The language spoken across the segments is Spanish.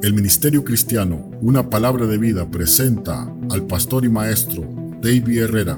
El Ministerio Cristiano, una palabra de vida, presenta al pastor y maestro David Herrera.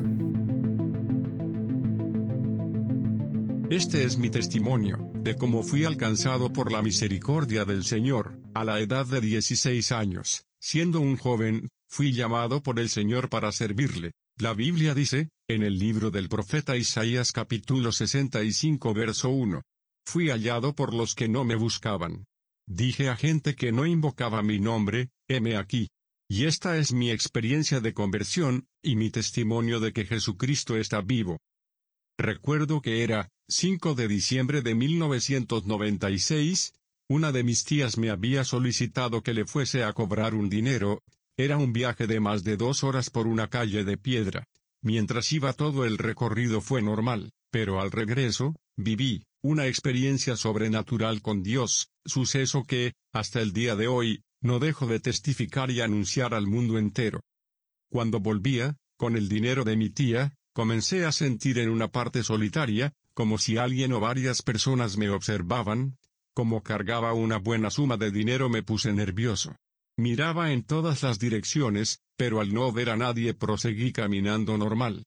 Este es mi testimonio, de cómo fui alcanzado por la misericordia del Señor, a la edad de 16 años. Siendo un joven, fui llamado por el Señor para servirle. La Biblia dice, en el libro del profeta Isaías capítulo 65 verso 1. Fui hallado por los que no me buscaban. Dije a gente que no invocaba mi nombre, heme aquí. Y esta es mi experiencia de conversión, y mi testimonio de que Jesucristo está vivo. Recuerdo que era, 5 de diciembre de 1996, una de mis tías me había solicitado que le fuese a cobrar un dinero, era un viaje de más de dos horas por una calle de piedra. Mientras iba todo el recorrido fue normal, pero al regreso, viví, una experiencia sobrenatural con Dios, suceso que, hasta el día de hoy, no dejo de testificar y anunciar al mundo entero. Cuando volvía, con el dinero de mi tía, comencé a sentir en una parte solitaria, como si alguien o varias personas me observaban, como cargaba una buena suma de dinero me puse nervioso. Miraba en todas las direcciones, pero al no ver a nadie proseguí caminando normal.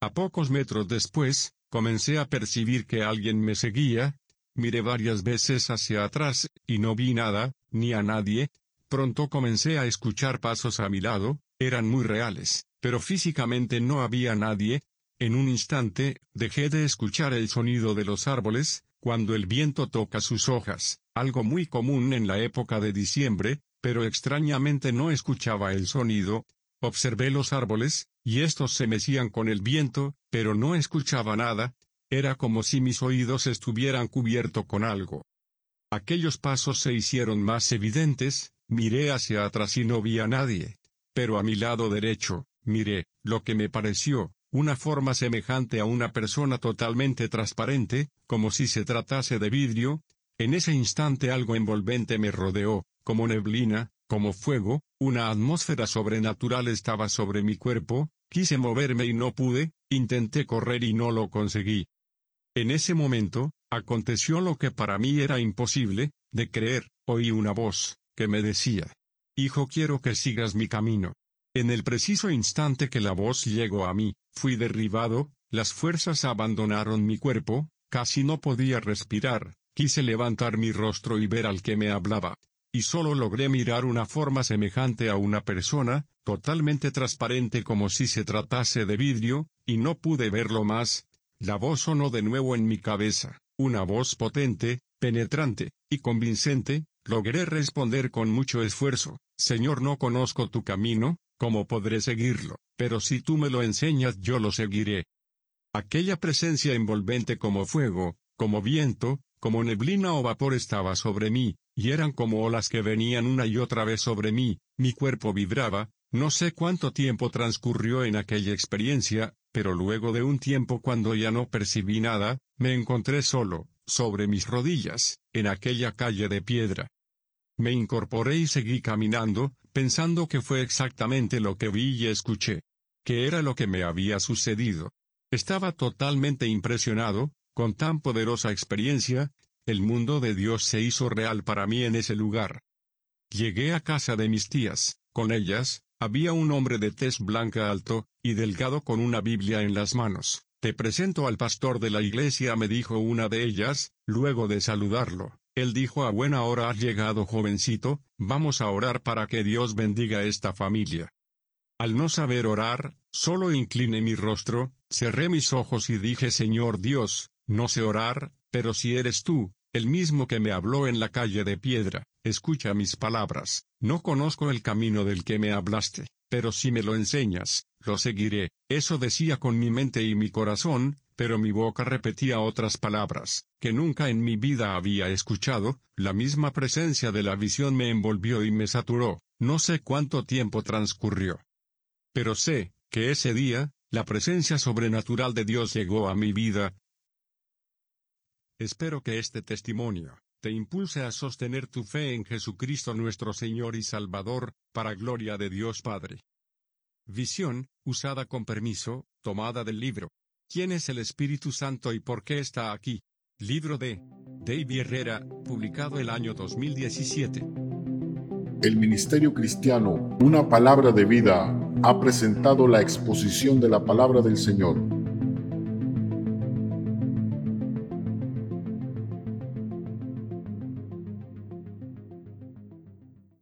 A pocos metros después, Comencé a percibir que alguien me seguía, miré varias veces hacia atrás, y no vi nada, ni a nadie, pronto comencé a escuchar pasos a mi lado, eran muy reales, pero físicamente no había nadie, en un instante, dejé de escuchar el sonido de los árboles, cuando el viento toca sus hojas, algo muy común en la época de diciembre, pero extrañamente no escuchaba el sonido, observé los árboles, y estos se mecían con el viento, pero no escuchaba nada, era como si mis oídos estuvieran cubiertos con algo. Aquellos pasos se hicieron más evidentes, miré hacia atrás y no vi a nadie. Pero a mi lado derecho, miré, lo que me pareció, una forma semejante a una persona totalmente transparente, como si se tratase de vidrio. En ese instante algo envolvente me rodeó, como neblina, como fuego, una atmósfera sobrenatural estaba sobre mi cuerpo, Quise moverme y no pude, intenté correr y no lo conseguí. En ese momento, aconteció lo que para mí era imposible, de creer, oí una voz, que me decía, Hijo quiero que sigas mi camino. En el preciso instante que la voz llegó a mí, fui derribado, las fuerzas abandonaron mi cuerpo, casi no podía respirar, quise levantar mi rostro y ver al que me hablaba. Y solo logré mirar una forma semejante a una persona, totalmente transparente como si se tratase de vidrio, y no pude verlo más. La voz sonó de nuevo en mi cabeza, una voz potente, penetrante, y convincente, logré responder con mucho esfuerzo, Señor no conozco tu camino, ¿cómo podré seguirlo? Pero si tú me lo enseñas yo lo seguiré. Aquella presencia envolvente como fuego, como viento, como neblina o vapor estaba sobre mí, y eran como olas que venían una y otra vez sobre mí, mi cuerpo vibraba, no sé cuánto tiempo transcurrió en aquella experiencia, pero luego de un tiempo cuando ya no percibí nada, me encontré solo, sobre mis rodillas, en aquella calle de piedra. Me incorporé y seguí caminando, pensando que fue exactamente lo que vi y escuché. Que era lo que me había sucedido. Estaba totalmente impresionado, con tan poderosa experiencia, el mundo de Dios se hizo real para mí en ese lugar. Llegué a casa de mis tías, con ellas, había un hombre de tez blanca alto, y delgado con una Biblia en las manos. Te presento al pastor de la iglesia, me dijo una de ellas, luego de saludarlo. Él dijo a buena hora has llegado jovencito, vamos a orar para que Dios bendiga esta familia. Al no saber orar, solo incliné mi rostro, cerré mis ojos y dije Señor Dios, no sé orar, pero si eres tú, el mismo que me habló en la calle de piedra, escucha mis palabras, no conozco el camino del que me hablaste, pero si me lo enseñas, lo seguiré. Eso decía con mi mente y mi corazón, pero mi boca repetía otras palabras, que nunca en mi vida había escuchado, la misma presencia de la visión me envolvió y me saturó, no sé cuánto tiempo transcurrió. Pero sé, que ese día, la presencia sobrenatural de Dios llegó a mi vida. Espero que este testimonio, te impulse a sostener tu fe en Jesucristo nuestro Señor y Salvador, para gloria de Dios Padre. Visión, usada con permiso, tomada del libro. ¿Quién es el Espíritu Santo y por qué está aquí? Libro de David Herrera, publicado el año 2017. el Ministerio Cristiano, una palabra de vida, ha presentado la exposición de la palabra del Señor